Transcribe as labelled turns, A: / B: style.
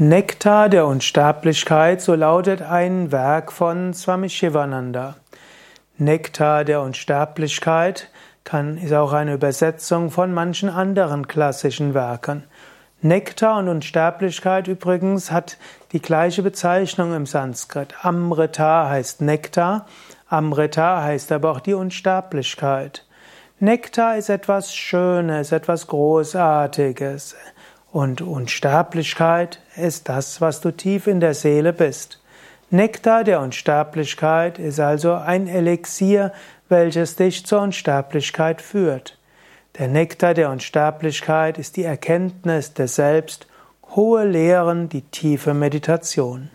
A: Nektar der Unsterblichkeit, so lautet ein Werk von Swami Shivananda. Nektar der Unsterblichkeit kann, ist auch eine Übersetzung von manchen anderen klassischen Werken. Nektar und Unsterblichkeit übrigens hat die gleiche Bezeichnung im Sanskrit. Amrita heißt Nektar, Amrita heißt aber auch die Unsterblichkeit. Nektar ist etwas Schönes, etwas Großartiges. Und Unsterblichkeit ist das, was du tief in der Seele bist. Nektar der Unsterblichkeit ist also ein Elixier, welches dich zur Unsterblichkeit führt. Der Nektar der Unsterblichkeit ist die Erkenntnis des Selbst, hohe Lehren, die tiefe Meditation.